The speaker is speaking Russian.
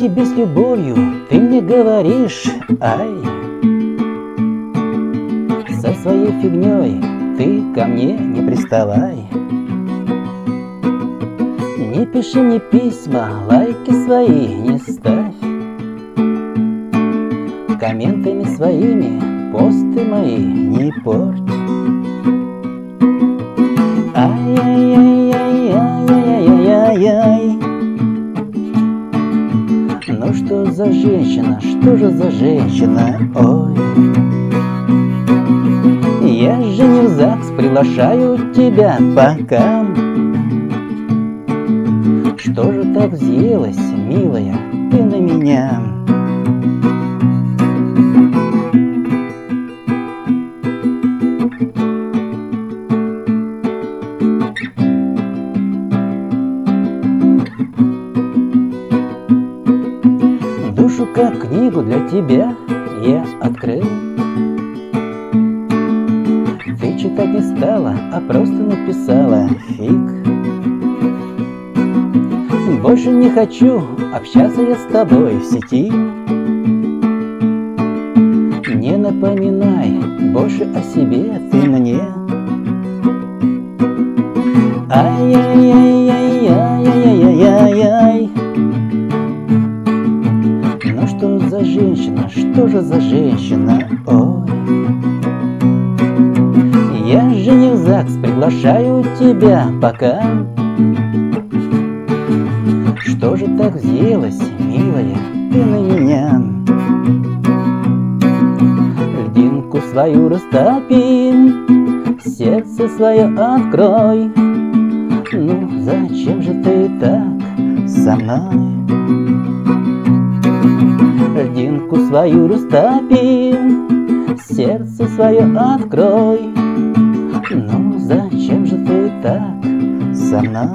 тебе с любовью, ты мне говоришь, ай. Со своей фигней ты ко мне не приставай. Не пиши мне письма, лайки свои не ставь. Комментами своими посты мои не порть. За женщина, что же за женщина, ой. Я же не в ЗАГС приглашаю тебя пока Что же так взъелась, милая, ты на меня? Душу как книгу для тебя я открыл. Ты читать не стала, а просто написала. Фиг. Больше не хочу общаться я с тобой в сети. Не напоминай больше о себе ты мне. Ай-яй-яй-яй-яй-яй-яй-яй что за женщина, что же за женщина, ой. Я же не в ЗАГС приглашаю тебя пока. Что же так взъелась, милая, ты на меня? Льдинку свою растопи, сердце свое открой. Ну зачем же ты так со мной? Льдинку свою растопи, сердце свое открой Ну зачем же ты так со мной?